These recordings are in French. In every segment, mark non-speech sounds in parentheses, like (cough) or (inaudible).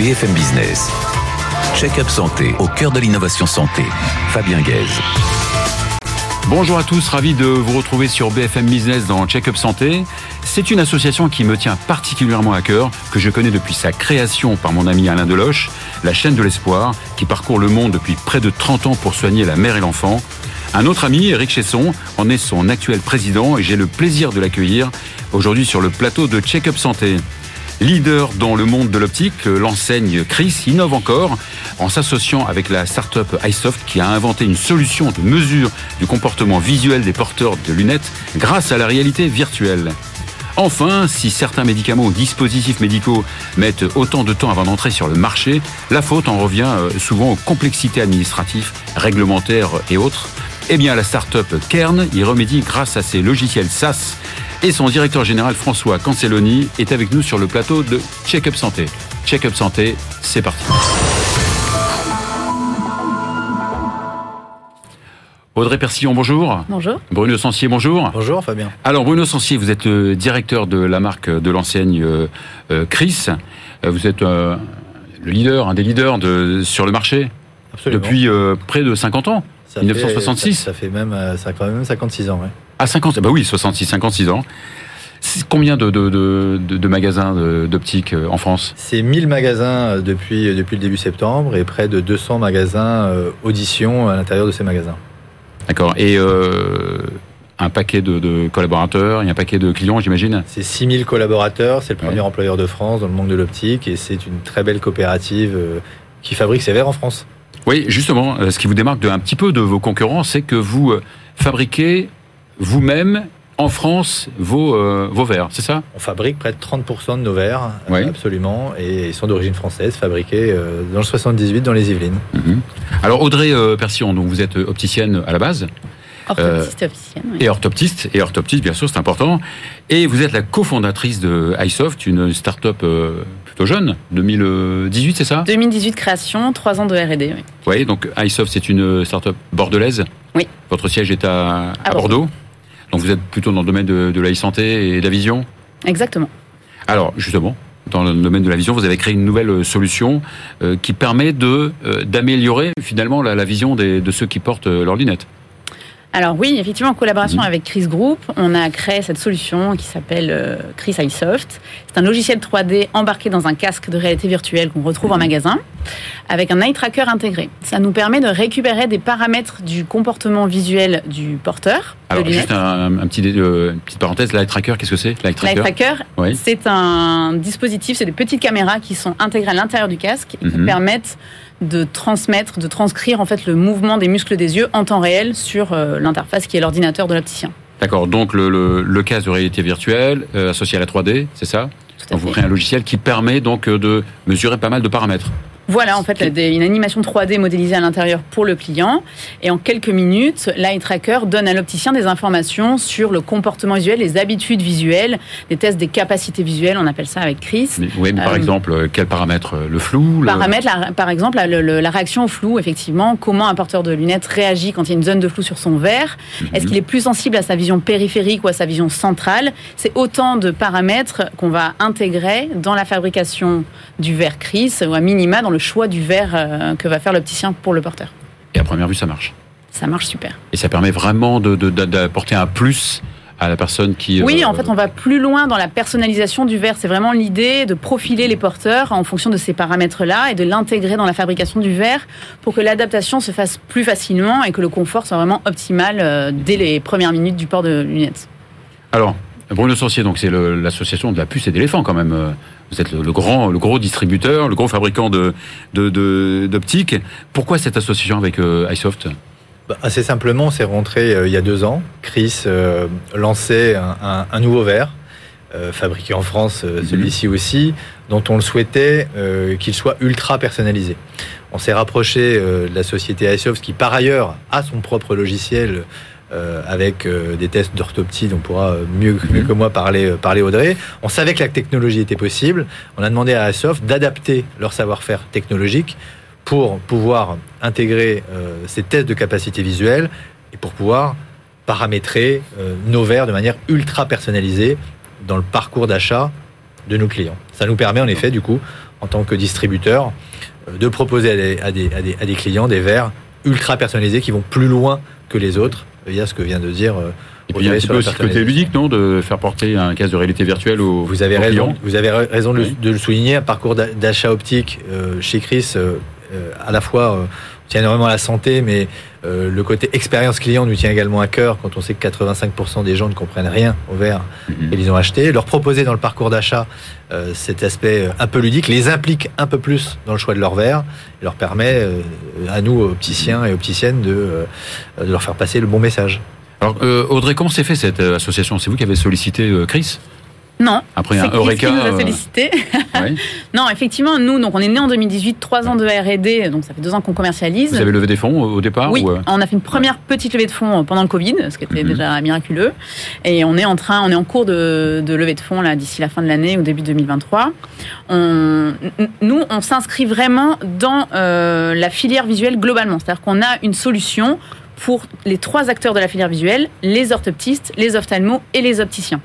BFM Business. Check-up santé au cœur de l'innovation santé. Fabien Guèze. Bonjour à tous, ravi de vous retrouver sur BFM Business dans Check-up Santé. C'est une association qui me tient particulièrement à cœur, que je connais depuis sa création par mon ami Alain Deloche, la chaîne de l'espoir, qui parcourt le monde depuis près de 30 ans pour soigner la mère et l'enfant. Un autre ami, Eric Chesson, en est son actuel président et j'ai le plaisir de l'accueillir aujourd'hui sur le plateau de Check-up Santé. Leader dans le monde de l'optique, l'enseigne Chris innove encore en s'associant avec la start-up iSoft qui a inventé une solution de mesure du comportement visuel des porteurs de lunettes grâce à la réalité virtuelle. Enfin, si certains médicaments ou dispositifs médicaux mettent autant de temps avant d'entrer sur le marché, la faute en revient euh, souvent aux complexités administratives, réglementaires et autres. Eh bien, la start-up Kern y remédie grâce à ses logiciels SaaS et son directeur général François Cancelloni est avec nous sur le plateau de Check-up Santé. Check-up Santé, c'est parti. Audrey Persillon, bonjour. Bonjour. Bruno Sancier, bonjour. Bonjour Fabien. Alors Bruno Sancier, vous êtes le directeur de la marque de l'enseigne euh, euh, Chris. Euh, vous êtes le leader, un des leaders de, sur le marché Absolument. depuis près de 50 ans. Ça 1966 fait, ça, ça, fait même, ça fait quand même 56 ans, ouais. À 50, bah oui, 66, 56 ans. Combien de, de, de, de magasins d'optique en France? C'est 1000 magasins depuis, depuis le début septembre et près de 200 magasins euh, audition à l'intérieur de ces magasins. D'accord. Et euh, un paquet de, collaborateurs et un paquet de clients, j'imagine? C'est 6000 collaborateurs, c'est le premier ouais. employeur de France dans le monde de l'optique et c'est une très belle coopérative euh, qui fabrique ses verres en France. Oui, justement, ce qui vous démarque de, un petit peu de vos concurrents, c'est que vous fabriquez vous-même en France vos, euh, vos verres, c'est ça? On fabrique près de 30% de nos verres, oui. absolument, et ils sont d'origine française, fabriqués euh, dans le 78 dans les Yvelines. Mm -hmm. Alors Audrey euh, Persillon, donc vous êtes opticienne à la base Orthoptiste, opticienne. Oui. Et orthoptiste, et orthoptiste, bien sûr, c'est important. Et vous êtes la cofondatrice de iSoft, une start-up plutôt jeune, 2018, c'est ça? 2018 création, 3 ans de R&D, oui. Oui, donc iSoft, c'est une start-up bordelaise? Oui. Votre siège est à, à, à Bordeaux. Bordeaux? Donc vous êtes plutôt dans le domaine de, de la e-santé et de la vision Exactement. Alors, justement, dans le domaine de la vision, vous avez créé une nouvelle solution euh, qui permet de euh, d'améliorer finalement la, la vision des, de ceux qui portent leurs lunettes. Alors oui, effectivement, en collaboration mmh. avec Chris Group, on a créé cette solution qui s'appelle euh, Chris iSoft. C'est un logiciel 3D embarqué dans un casque de réalité virtuelle qu'on retrouve mmh. en magasin, avec un eye tracker intégré. Ça nous permet de récupérer des paramètres du comportement visuel du porteur. Alors juste un, un petit, euh, une petite parenthèse, l'eye tracker, qu'est-ce que c'est L'eye tracker, tracker oui. c'est un dispositif, c'est des petites caméras qui sont intégrées à l'intérieur du casque et mmh. qui permettent de transmettre, de transcrire en fait le mouvement des muscles des yeux en temps réel sur euh, l'interface qui est l'ordinateur de l'opticien. D'accord, donc le, le, le, casque de réalité virtuelle euh, associé à la 3D, c'est ça donc vous créez un logiciel qui permet donc euh, de mesurer pas mal de paramètres. Voilà, en fait, une animation 3D modélisée à l'intérieur pour le client. Et en quelques minutes, l'eye tracker donne à l'opticien des informations sur le comportement visuel, les habitudes visuelles, des tests des capacités visuelles, on appelle ça avec Chris. Mais, oui, mais par euh, exemple, quel paramètre Le flou Paramètre, la, par exemple, la, la, la, réaction au flou, effectivement. Comment un porteur de lunettes réagit quand il y a une zone de flou sur son verre? Mm -hmm. Est-ce qu'il est plus sensible à sa vision périphérique ou à sa vision centrale? C'est autant de paramètres qu'on va intégrer dans la fabrication du verre Chris, ou à minima dans le choix du verre euh, que va faire l'opticien pour le porteur. Et à première vue, ça marche. Ça marche super. Et ça permet vraiment d'apporter un plus à la personne qui... Oui, euh... en fait, on va plus loin dans la personnalisation du verre. C'est vraiment l'idée de profiler les porteurs en fonction de ces paramètres-là et de l'intégrer dans la fabrication du verre pour que l'adaptation se fasse plus facilement et que le confort soit vraiment optimal euh, dès les premières minutes du port de lunettes. Alors, Bruno Sorcier, donc c'est l'association de la puce et d'éléphant quand même. Vous êtes le, le, grand, le gros distributeur, le gros fabricant de d'optique. De, Pourquoi cette association avec euh, iSoft? Bah, Assez simplement, on s'est rentré euh, il y a deux ans. Chris euh, lançait un, un, un, nouveau verre. Fabriqué en France, -hmm. celui-ci aussi, dont on le souhaitait qu'il soit ultra personnalisé. On s'est rapproché de la société iSoft qui, par ailleurs, a son propre logiciel euh, avec euh, des tests d'orthoptie dont pourra mieux, mieux, que moi parler, parler Audrey. On savait que la technologie était possible. On a demandé à Asoft d'adapter leur savoir-faire technologique pour pouvoir intégrer euh, ces tests de capacité visuelle et pour pouvoir paramétrer nos verres de manière ultra personnalisée dans le parcours d'achat de nos clients. Ça nous permet en effet du coup en tant que distributeur, de proposer à des, à des clients des verres ultra personnalisés qui vont plus loin que les autres. Il y a ce que vient de dire et puis il y a un petit peu aussi côté ludique, non, de faire porter un casque de réalité virtuelle aux Vous avez raison. Vous avez raison de, le souligner. Un parcours d'achat optique euh, chez Chris, euh, euh, à la fois tient énormément à la santé, mais le côté expérience client nous tient également à cœur quand on sait que 85% des gens ne comprennent rien au verre mm-hmm. qu'ils ont acheté. Leur proposer dans le parcours d'achat cet aspect un peu ludique les implique un peu plus dans le choix de leur verre et leur permet à nous, opticiens et opticiennes, de, de leur faire passer le bon message. Alors, euh, Audrey, comment s'est fait cette euh, association? C'est vous qui avez sollicité euh, Chris? Non. Après un Eureka. Qui nous a sollicité. (laughs) non, effectivement, nous, donc on est né en 2018, trois ans de R&D, donc ça fait deux ans qu'on commercialise. Vous avez levé des fonds au départ Oui, on a fait une première petite levée de fonds pendant le Covid, ce qui était mhm. déjà miraculeux, et on est en train, on est en cours de, de levée de fonds là d'ici la fin de l'année ou début 2023. On, nous, on s'inscrit vraiment dans la filière visuelle globalement, c'est-à-dire qu'on a une solution pour les trois acteurs de la filière visuelle, les orthoptistes, les ophtalmos et les opticiens.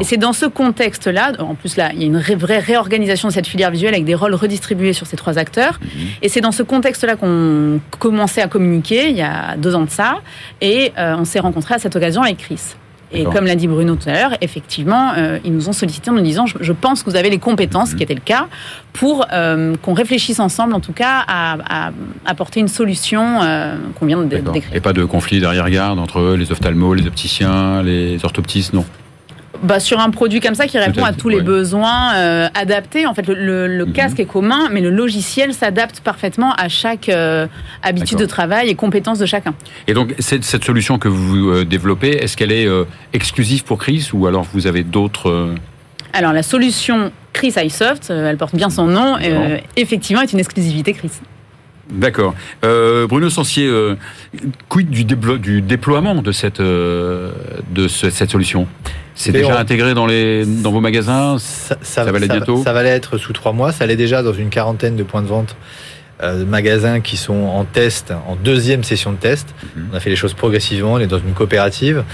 Et c'est dans ce contexte-là, en plus là, il y a une vraie réorganisation de cette filière visuelle avec des rôles redistribués sur ces trois acteurs. Mhm. Et c'est dans ce contexte-là qu'on commençait à communiquer il y a deux ans de ça. Et euh, on s'est rencontrés à cette occasion avec Chris. Et comme l'a dit Bruno tout à l'heure, effectivement, euh, ils nous ont sollicité en nous disant je, pense que vous avez les compétences, ce qui était le cas, pour euh, qu'on réfléchisse ensemble, en tout cas, à, apporter une solution euh, qu'on vient de décrire. Et pas de conflit d'arrière-garde entre les ophtalmos, les opticiens, les orthoptistes, non bah, sur un produit comme ça qui répond à tous les besoins euh, adaptés. En fait, le, mhm. casque est commun, mais le logiciel s'adapte parfaitement à chaque euh, habitude de travail et compétences de chacun. Et donc, cette, cette solution que vous euh, développez, est-ce qu'elle est exclusive pour Chris ou alors vous avez d'autres Alors, la solution Chris iSoft, elle porte bien son nom, effectivement, est une exclusivité Chris. D'accord. Bruno Sancier, quid du, du, déploiement de cette, de cette solution? C'est déjà intégré dans, les, dans vos magasins? Ça, ça, va l'être bientôt? Ça va l'être sous trois mois. Ça l'est déjà dans une quarantaine de points de vente euh, magasins qui sont en test, en deuxième session de test. Mhm. On a fait les choses progressivement, on est dans une coopérative.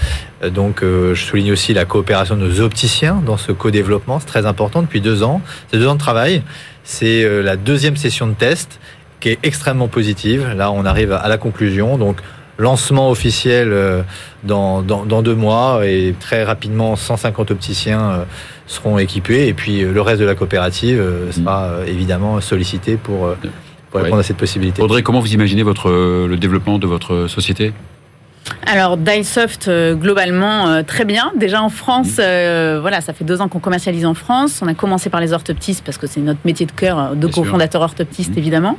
Euh, donc euh, je souligne aussi la coopération de nos opticiens dans ce co-développement, c'est très important depuis deux ans. C'est deux ans de travail. C'est euh, la deuxième session de test qui est extrêmement positive. Là, on arrive à la conclusion. Donc lancement officiel euh, dans, dans, deux mois. Et très rapidement 150 opticiens euh, seront équipés. Et puis euh, le reste de la coopérative sera évidemment sollicité pour, répondre à cette possibilité. Audrey, comment vous imaginez votre, le développement de votre société? Alors Dyesoft euh, globalement euh, très bien. Déjà en France, mmh. euh, voilà, ça fait deux ans qu'on commercialise en France. On a commencé par les orthoptistes parce que c'est notre métier de cœur de cofondateur orthoptiste mmh. évidemment.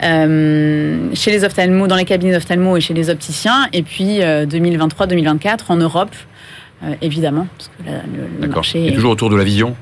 chez les ophtalmos, dans les cabinets d'ophtalmo et chez les opticiens. Et puis 2023-2024 en Europe, évidemment, parce que le, marché. Et toujours autour de la vision?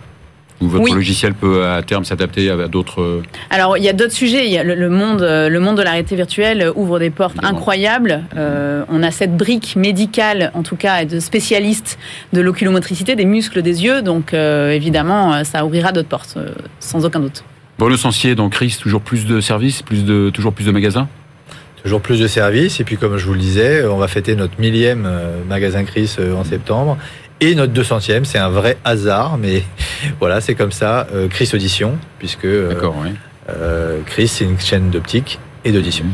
Ou votre logiciel peut à terme s'adapter à d'autres. Alors il y a d'autres sujets. Il y a le, monde, euh, le monde de la réalité virtuelle ouvre des portes incroyables. Euh, on a cette brique médicale, en tout cas, de spécialistes de l'oculomotricité, des muscles des yeux. Donc euh, évidemment, ça ouvrira d'autres portes, sans aucun doute. Bon, le sensier, donc Chris, toujours plus de services, plus de, toujours plus de magasins? Toujours plus de services. Et puis, comme je vous le disais, on va fêter notre millième magasin Chris en septembre. Et notre 200e, c'est un vrai hasard, mais voilà, c'est comme ça. Euh, Chris Audition, puisque euh, euh, Chris, c'est une chaîne d'optique et d'audition.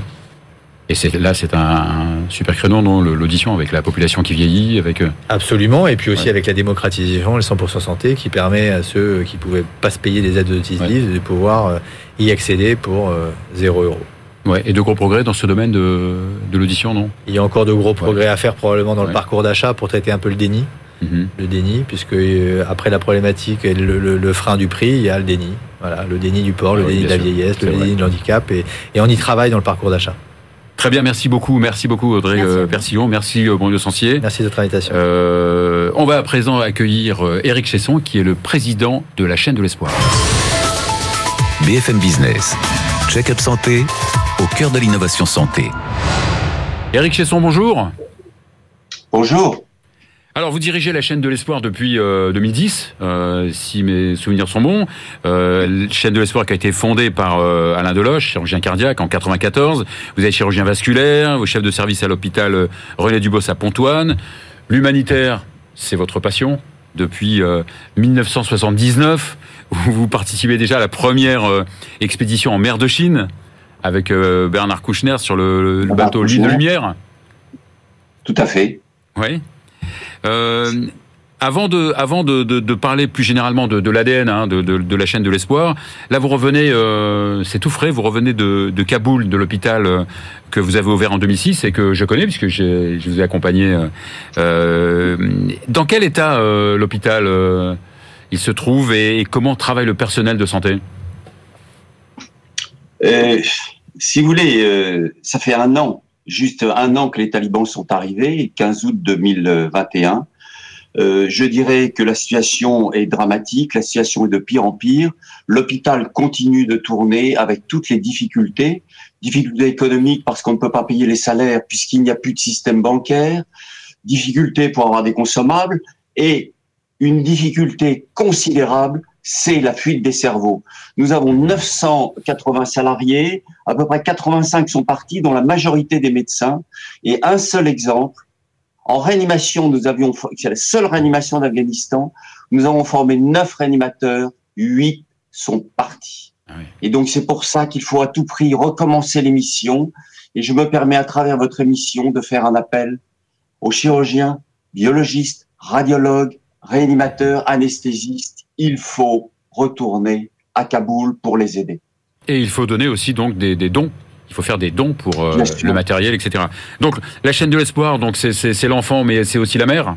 Et c'est, là, c'est un, super créneau, non, l'audition, avec la population qui vieillit, avec... Absolument, et puis aussi avec la démocratisation, le 100% santé, qui permet à ceux qui ne pouvaient pas se payer des aides auditives de pouvoir y accéder pour 0 euros. Ouais, et de gros progrès dans ce domaine de, de l'audition, non? Il y a encore de gros progrès à faire probablement dans le parcours d'achat pour traiter un peu le déni. Mhm. le déni, puisque euh, après la problématique et le, frein du prix, il y a le déni. Voilà, le déni du port, le déni de la vieillesse, le déni de l'handicap, et, on y travaille dans le parcours d'achat. Très bien, merci beaucoup, merci beaucoup Audrey merci euh, Persillon, merci euh, Bruno Sancier. Merci de votre invitation. on va à présent accueillir Eric Chesson, qui est le président de la chaîne de l'espoir. BFM Business, check-up santé, au cœur de l'innovation santé. Eric Chesson, bonjour. Bonjour. Alors, vous dirigez la chaîne de l'espoir depuis 2010, euh, euh, si mes souvenirs sont bons. Euh, chaîne de l'espoir qui a été fondée par euh, Alain Deloche, chirurgien cardiaque, en 94. Vous êtes chirurgien vasculaire, vous chef de service à l'hôpital René Dubos à Pontoine. L'humanitaire, c'est votre passion depuis 1979. vous participez déjà à la première expédition en mer de Chine avec Bernard Kouchner sur le, bateau L'île de Lumière. Tout à fait. Oui. Avant de, avant de, parler plus généralement de, l'ADN, hein, de, la chaîne de l'espoir, là vous revenez, euh, c'est tout frais, vous revenez de, Kaboul, de l'hôpital euh, que vous avez ouvert en 2006 et que je connais puisque je vous ai accompagné. Euh, dans quel état l'hôpital il se trouve et, comment travaille le personnel de santé? Si vous voulez, ça fait un an, juste un an que les talibans sont arrivés, 15 août 2021. Euh, je dirais que la situation est dramatique, la situation est de pire en pire. L'hôpital continue de tourner avec toutes les difficultés, difficultés économiques parce qu'on ne peut pas payer les salaires puisqu'il n'y a plus de système bancaire, difficultés pour avoir des consommables et une difficulté considérable, c'est la fuite des cerveaux. Nous avons 980 salariés, à peu près 85 sont partis, dont la majorité des médecins. Et un seul exemple, en réanimation, nous avions, c'est la seule réanimation d'Afghanistan, nous avons formé neuf réanimateurs, huit sont partis. Ah Et donc c'est pour ça qu'il faut à tout prix recommencer l'émission. Et je me permets à travers votre émission de faire un appel aux chirurgiens, biologistes, radiologues, réanimateurs, anesthésistes. Il faut retourner à Kaboul pour les aider. Et il faut donner aussi donc des, des dons il faut faire des dons pour euh, le matériel, etc. Donc la chaîne de l'espoir, donc c'est l'enfant, mais c'est aussi la mère?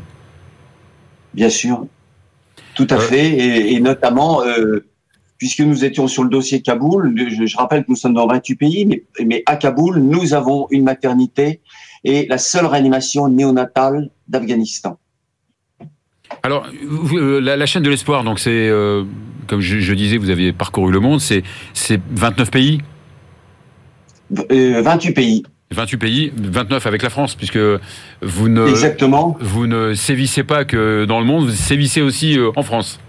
Bien sûr, tout à euh. fait, et, notamment euh, puisque nous étions sur le dossier Kaboul, je, rappelle que nous sommes dans 28 pays, mais, mais, à Kaboul, nous avons une maternité et la seule réanimation néonatale d'Afghanistan. Alors, la, chaîne de l'espoir, donc c'est, comme je, je, disais, vous aviez parcouru le monde, c'est 29 pays 28 euh, pays. 28 pays, 29 avec la France, puisque vous ne, Exactement. vous ne sévissez pas que dans le monde, vous sévissez aussi euh, en France.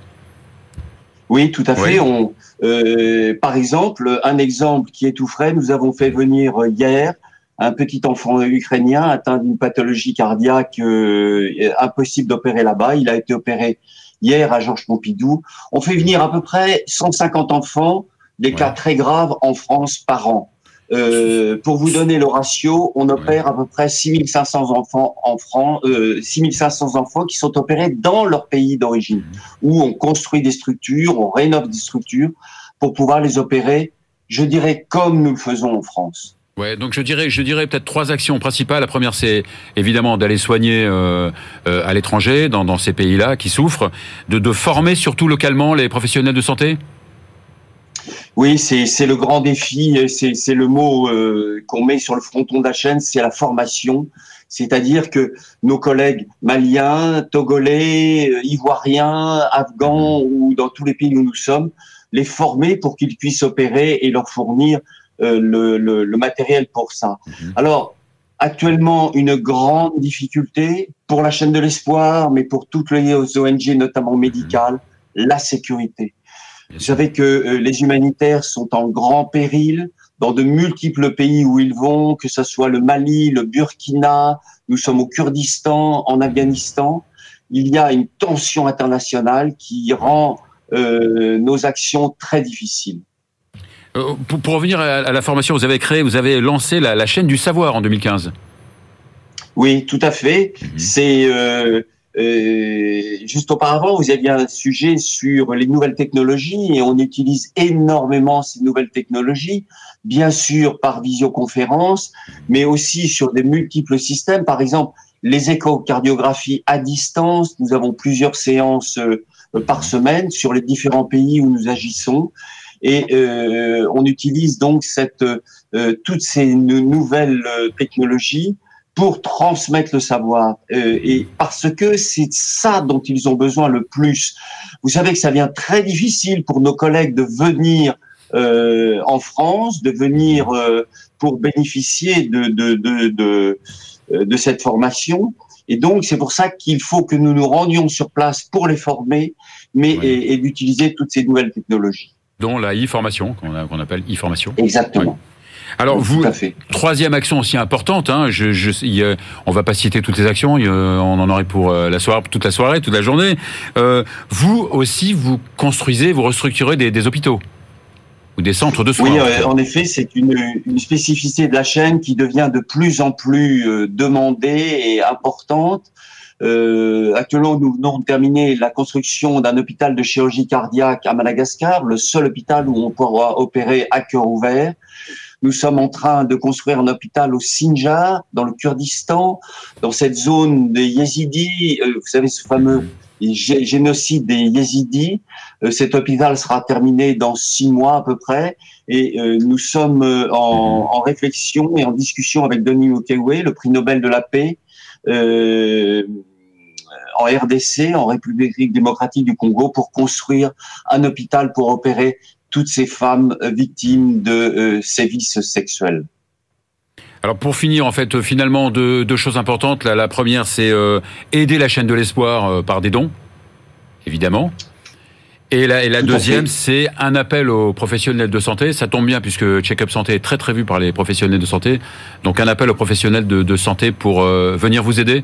Oui, tout à fait. On, euh, par exemple, un exemple qui est tout frais, nous avons fait venir hier un petit enfant ukrainien atteint d'une pathologie cardiaque impossible d'opérer là-bas. Il a été opéré hier à Georges Pompidou. On fait venir à peu près 150 enfants, des cas très graves en France par an. Euh, pour vous donner le ratio, on opère à peu près 6500 enfants en France, euh, 6500 enfants qui sont opérés dans leur pays d'origine, où on construit des structures, on rénove des structures pour pouvoir les opérer, je dirais comme nous le faisons en France. Ouais, donc je dirais, je dirais peut-être trois actions principales. La première, c'est évidemment d'aller soigner euh, euh à l'étranger, dans, dans, ces pays-là qui souffrent, de, de former surtout localement les professionnels de santé? Oui, c'est le grand défi, c'est le mot euh, qu'on met sur le fronton de la chaîne, c'est la formation. C'est-à-dire que nos collègues maliens, togolais, euh, ivoiriens, afghans ou dans tous les pays où nous sommes, les former pour qu'ils puissent opérer et leur fournir le, le, le, matériel pour ça. Mhm. Alors, actuellement, une grande difficulté pour la chaîne de l'espoir, mais pour toutes les ONG, notamment médicales, la sécurité. Vous savez que euh, les humanitaires sont en grand péril dans de multiples pays où ils vont, que ce soit le Mali, le Burkina, nous sommes au Kurdistan, en Afghanistan. Il y a une tension internationale qui rend euh, nos actions très difficiles. Euh, pour, revenir à, la formation, vous avez créé, vous avez lancé la, chaîne du savoir en 2015. Oui, tout à fait. Mhm. C'est euh, euh, juste auparavant, vous aviez un sujet sur les nouvelles technologies et on utilise énormément ces nouvelles technologies, bien sûr par visioconférence, mais aussi sur des multiples systèmes. Par exemple, les échocardiographies à distance. Nous avons plusieurs séances par semaine sur les différents pays où nous agissons. Et euh, on utilise donc cette, euh, toutes ces nouvelles technologies pour transmettre le savoir euh, et parce que c'est ça dont ils ont besoin le plus. Vous savez que ça vient très difficile pour nos collègues de venir euh, en France, de venir euh, pour bénéficier de de, de, de, euh, de cette formation. Et donc c'est pour ça qu'il faut que nous nous rendions sur place pour les former, mais et, et d'utiliser toutes ces nouvelles technologies. Dont la e-formation qu'on appelle e-formation. Exactement. Alors vous, troisième action aussi importante. Hein, je, je, on va pas citer toutes les actions. on en aurait pour euh, la soirée, toute la soirée, toute la journée. Euh, vous aussi, vous construisez, vous restructurez des, des hôpitaux ou des centres de soins. Oui, euh, en effet, c'est une, une, spécificité de la chaîne qui devient de plus en plus euh, demandée et importante. Euh, actuellement, nous venons de terminer la construction d'un hôpital de chirurgie cardiaque à Madagascar, le seul hôpital où on pourra opérer à cœur ouvert. Nous sommes en train de construire un hôpital au Sinjar, dans le Kurdistan, dans cette zone des Yézidis. Euh, vous savez, ce fameux génocide des Yézidis. Euh, cet hôpital sera terminé dans six mois à peu près. Et euh, nous sommes en, en, réflexion et en discussion avec Denis Mukwege, le prix Nobel de la paix, en RDC, en République démocratique du Congo, pour construire un hôpital pour opérer toutes ces femmes victimes de euh, sévices sexuels. Alors pour finir, en fait, finalement, deux, choses importantes. La, la première, c'est euh, aider la chaîne de l'espoir par des dons, évidemment. Et la, et la deuxième, c'est un appel aux professionnels de santé. Ça tombe bien puisque Check-up Santé est très très vu par les professionnels de santé. Donc un appel aux professionnels de, de santé pour euh, venir vous aider.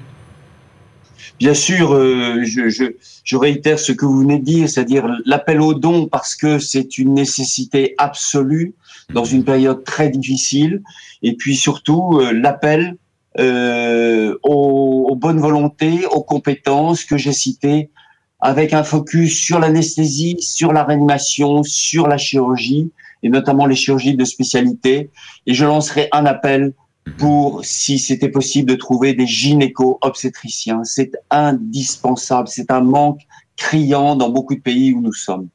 Bien sûr, euh, je, je, je, réitère ce que vous venez de dire, c'est-à-dire l'appel aux dons parce que c'est une nécessité absolue dans une période très difficile. Et puis surtout euh, l'appel aux, aux bonnes volontés, aux compétences que j'ai citées avec un focus sur l'anesthésie, sur la réanimation, sur la chirurgie, et notamment les chirurgies de spécialité. Et je lancerai un appel pour, si c'était possible, de trouver des gynéco-obstétriciens. C'est indispensable, c'est un manque criant dans beaucoup de pays où nous sommes.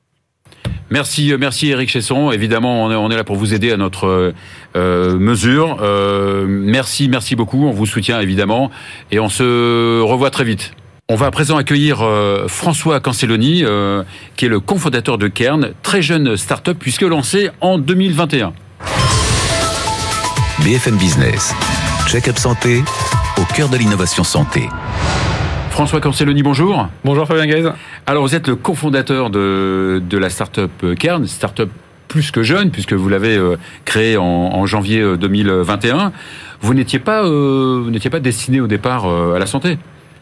Merci, euh, merci Eric Chesson. Évidemment, on est, là pour vous aider à notre euh, mesure. Euh, merci, merci beaucoup. On vous soutient évidemment et on se revoit très vite. On va à présent accueillir euh, François Cancelloni, euh, qui est le cofondateur de Kern, très jeune start-up puisque lancé en 2021. BFM Business, check-up santé, au cœur de l'innovation santé. François Cancelloni, bonjour. Bonjour Fabien Gaise. Alors vous êtes le cofondateur de, de la start-up Kern, start-up plus que jeune puisque vous l'avez euh, créé en, en, janvier 2021. Vous n'étiez pas, vous n'étiez pas destiné au départ à la santé?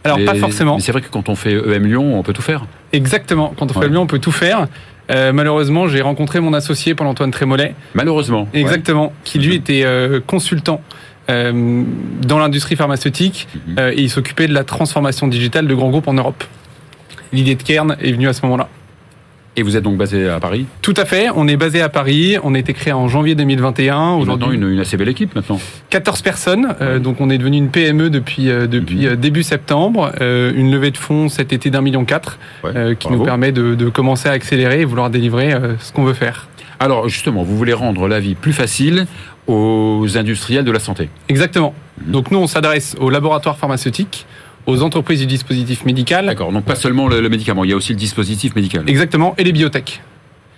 Alors, pas forcément. Mais c'est vrai que quand on fait EM Lyon, on peut tout faire. Exactement. Quand on fait EM Lyon, on peut tout faire. Euh, malheureusement, j'ai rencontré mon associé Paul-Antoine Trémollet. Malheureusement. Exactement. Qui lui était euh, consultant euh, dans l'industrie pharmaceutique mhm. et il s'occupait de la transformation digitale de grands groupes en Europe. L'idée de Kern est venue à ce moment-là. Et vous êtes donc basé à Paris Tout à fait, on est basé à Paris, on a été créé en janvier 2021. Aujourd'hui, une, une, assez belle équipe maintenant. 14 personnes, euh, donc on est devenu une PME depuis, euh, depuis mhm. euh, début septembre, une levée de fonds cet été d'un million quatre, qui nous permet de, de, commencer à accélérer et vouloir délivrer ce qu'on veut faire. Alors justement, vous voulez rendre la vie plus facile aux industriels de la santé Exactement. Mhm. Donc nous, on s'adresse aux laboratoires pharmaceutiques, aux entreprises du dispositif médical. D'accord, donc pas seulement le, médicament, il y a aussi le dispositif médical. Exactement, et les biotech.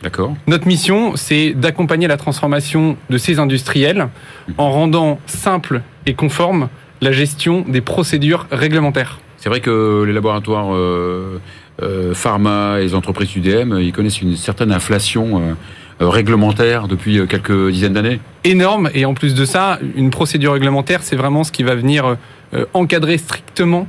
D'accord. Notre mission, c'est d'accompagner la transformation de ces industriels en rendant simple et conforme la gestion des procédures réglementaires. C'est vrai que les laboratoires euh, euh, pharma et les entreprises UDM, ils connaissent une certaine inflation euh, réglementaire depuis quelques dizaines d'années. Énorme, et en plus de ça, une procédure réglementaire, c'est vraiment ce qui va venir encadrer strictement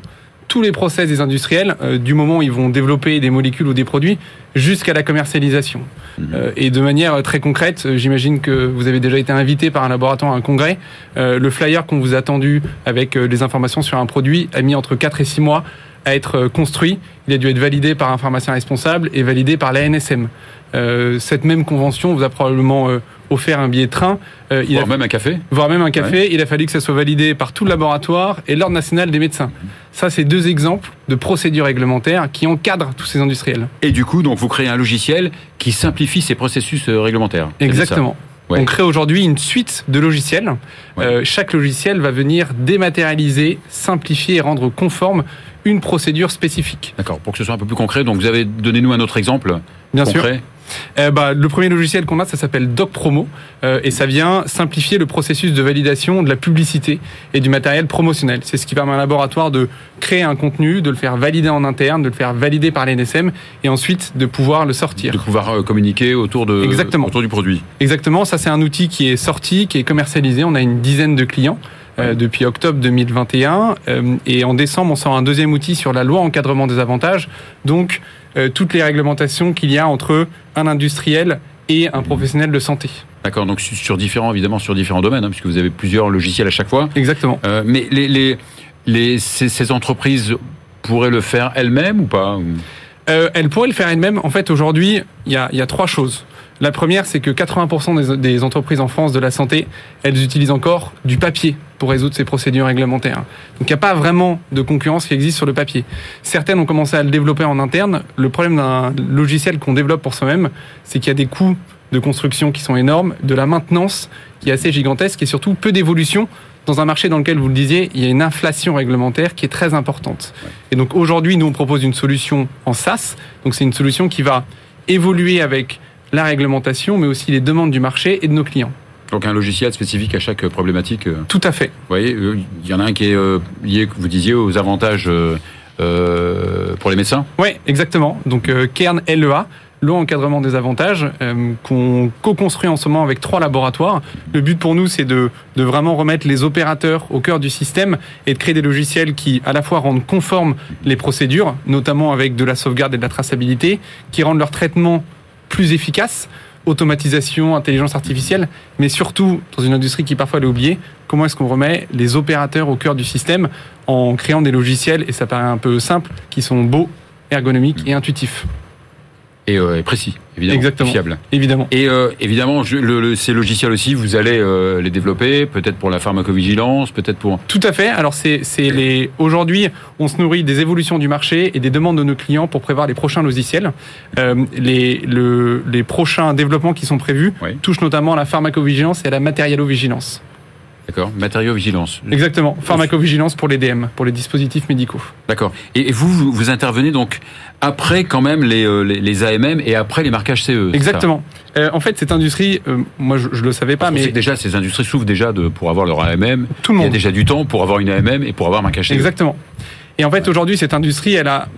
tous les process des industriels, euh, du moment où ils vont développer des molécules ou des produits, jusqu'à la commercialisation. Mhm. Euh, et de manière très concrète, j'imagine que vous avez déjà été invité par un laboratoire à un congrès. le flyer qu'on vous a tendu avec les informations sur un produit a mis entre 4 et 6 mois à être construit. Il a dû être validé par un pharmacien responsable et validé par la NSM. cette même convention vous a probablement offert un billet de train. Euh, voire même un café. Voire même un café. Il a fallu que ça soit validé par tout le laboratoire et l'Ordre national des médecins. Ça, c'est deux exemples de procédures réglementaires qui encadrent tous ces industriels. Et du coup, donc, vous créez un logiciel qui simplifie ces processus euh, réglementaires. Exactement. On crée aujourd'hui une suite de logiciels. Euh, chaque logiciel va venir dématérialiser, simplifier et rendre conforme une procédure spécifique. D'accord. Pour que ce soit un peu plus concret, donc vous avez donné nous un autre exemple. Bien sûr. Euh, bah, Le premier logiciel qu'on a, ça s'appelle DocPromo euh, et ça vient simplifier le processus de validation de la publicité et du matériel promotionnel. C'est ce qui permet à un laboratoire de créer un contenu, de le faire valider en interne, de le faire valider par l'NSM et ensuite de pouvoir le sortir. De pouvoir euh, communiquer autour, de, Exactement. autour du produit. Exactement, ça c'est un outil qui est sorti, qui est commercialisé. On a une dizaine de clients. euh, depuis octobre 2021 euh, et en décembre on sort un deuxième outil sur la loi encadrement des avantages donc euh, toutes les réglementations qu'il y a entre un industriel et un professionnel de santé D'accord, donc sur- différents, évidemment, sur différents domaines, hein, puisque vous avez plusieurs logiciels à chaque fois. exactement Euh, mais les, les, les, ces, ces entreprises pourraient le faire elles-mêmes ou pas Euh, elle pourrait le faire elle-même. En fait, aujourd'hui, il y a, il y a trois choses. La première, c'est que 80% des, entreprises en France de la santé, elles utilisent encore du papier pour résoudre ces procédures réglementaires. Donc il n'y a pas vraiment de concurrence qui existe sur le papier. Certaines ont commencé à le développer en interne. Le problème d'un logiciel qu'on développe pour soi-même, c'est qu'il y a des coûts de construction qui sont énormes, de la maintenance qui est assez gigantesque et surtout peu d'évolution dans un marché dans lequel, vous le disiez, il y a une inflation réglementaire qui est très importante. Et donc aujourd'hui, nous, on propose une solution en SaaS. Donc c'est une solution qui va évoluer avec la réglementation, mais aussi les demandes du marché et de nos clients. Donc un logiciel spécifique à chaque problématique. euh, Tout à fait. Vous voyez, euh, il y en a un qui est euh, lié, vous disiez, aux avantages pour les médecins. Oui, exactement. Donc Kern LEA, l'eau encadrement des avantages, euh, qu'on co-construit en ce moment avec trois laboratoires. Le but pour nous, c'est de, de vraiment remettre les opérateurs au cœur du système et de créer des logiciels qui, à la fois, rendent conformes les procédures, notamment avec de la sauvegarde et de la traçabilité, qui rendent leur traitement plus efficace, automatisation, intelligence artificielle, mais surtout, dans une industrie qui parfois l'a oublié, comment est-ce qu'on remet les opérateurs au cœur du système en créant des logiciels, et ça paraît un peu simple, qui sont beaux, ergonomiques et intuitifs, Et, euh, et précis, évidemment. Exactement. Fiable. évidemment. Et euh, évidemment, je- le- le- ces logiciels aussi, vous allez euh, les développer, peut-être pour la pharmacovigilance, peut-être pour... Tout à fait. Alors c'est c'est les aujourd'hui on se nourrit des évolutions du marché et des demandes de nos clients pour prévoir les prochains logiciels. Les le, les prochains développements qui sont prévus Oui. touchent notamment à la pharmacovigilance et à la matérialovigilance. D'accord Matériaux-vigilance. Exactement. Pharmacovigilance pour les DM, pour les dispositifs médicaux. D'accord. Et, vous, vous, intervenez donc après quand même les, euh, les, les AMM et après les marquages CE. c'est ça Exactement. Euh, en fait, cette industrie, euh, moi je, je le savais pas, Parce mais que déjà, ces industries souffrent déjà de, pour avoir leur AMM. tout le Il y a monde. déjà du temps pour avoir une AMM et pour avoir un marquage CE. Exactement. Et en fait, aujourd'hui, cette industrie, elle a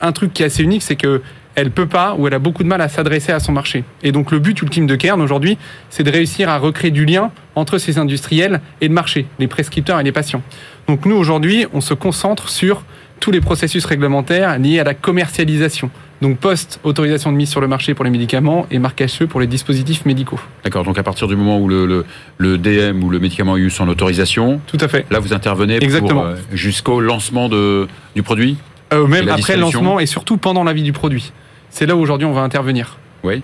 un truc qui est assez unique, c'est que elle peut pas ou elle a beaucoup de mal à s'adresser à son marché. Et donc, le but ultime de Kern aujourd'hui, c'est de réussir à recréer du lien entre ces industriels et le marché, les prescripteurs et les patients. Donc, nous aujourd'hui, on se concentre sur tous les processus réglementaires liés à la commercialisation. Donc, post-autorisation de mise sur le marché pour les médicaments et marquage CE pour les dispositifs médicaux. D'accord. Donc à partir du moment où le, le, le DM ou le médicament a eu son autorisation, Tout à fait. là vous intervenez pour, euh, jusqu'au lancement de, du produit? Euh, même après le lancement et surtout pendant la vie du produit. C'est là où aujourd'hui on va intervenir. Oui.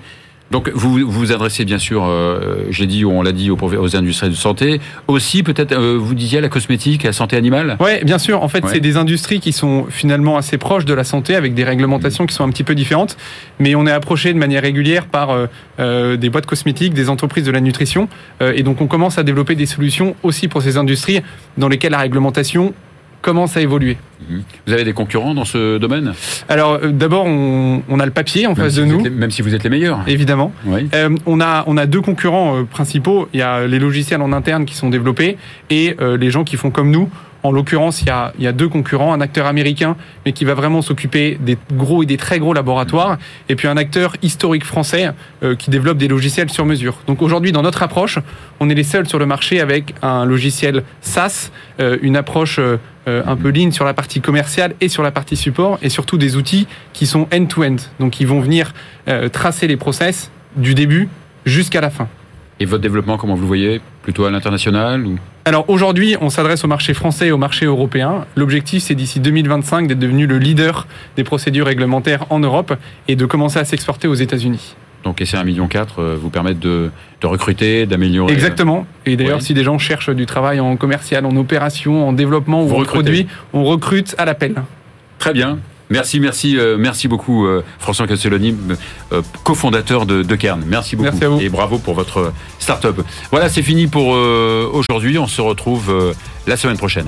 Donc vous vous vous adressez bien sûr, euh, j'ai dit, on l'a dit aux, industries de santé, aussi peut-être euh, vous disiez à la cosmétique, à la santé animale? Ouais, bien sûr. En fait, Ouais. c'est des industries qui sont finalement assez proches de la santé, avec des réglementations qui sont un petit peu différentes. Mais on est approché de manière régulière par euh, euh, des boîtes cosmétiques, des entreprises de la nutrition, Euh, et donc on commence à développer des solutions aussi pour ces industries dans lesquelles la réglementation commence à évoluer. Vous avez des concurrents dans ce domaine Alors euh, d'abord, on, on a le papier en même face si de nous, les- même si vous êtes les meilleurs. évidemment. Oui. Euh, on, a, on a deux concurrents euh, principaux. Il y a les logiciels en interne qui sont développés et euh, les gens qui font comme nous. En l'occurrence, il y, a, deux concurrents, un acteur américain, mais qui va vraiment s'occuper des gros et des très gros laboratoires, et puis un acteur historique français euh, qui développe des logiciels sur mesure. Donc aujourd'hui, dans notre approche, on est les seuls sur le marché avec un logiciel SaaS, euh, une approche euh, un peu lean sur la partie commerciale et sur la partie support, et surtout des outils qui sont end-to-end. Donc ils vont venir tracer les process du début jusqu'à la fin. Et votre développement, comment vous le voyez? Plutôt à l'international ou... Alors aujourd'hui, on s'adresse au marché français et au marché européen. L'objectif, c'est d'ici 2025 d'être devenu le leader des procédures réglementaires en Europe et de commencer à s'exporter aux États-Unis. Donc, et c'est 1,4 million euh, vous permettre de, de recruter, d'améliorer. Exactement. Et d'ailleurs, Ouais. si des gens cherchent du travail en commercial, en opération, en développement Vous ou en recrutez. produit, on recrute à l'appel. Très bien. Merci, merci, euh, merci beaucoup, euh, François Castelloni, euh, cofondateur de, de Kern. Merci beaucoup. Merci à vous. Et bravo pour votre start-up. Voilà, c'est fini pour euh, aujourd'hui. On se retrouve euh, la semaine prochaine.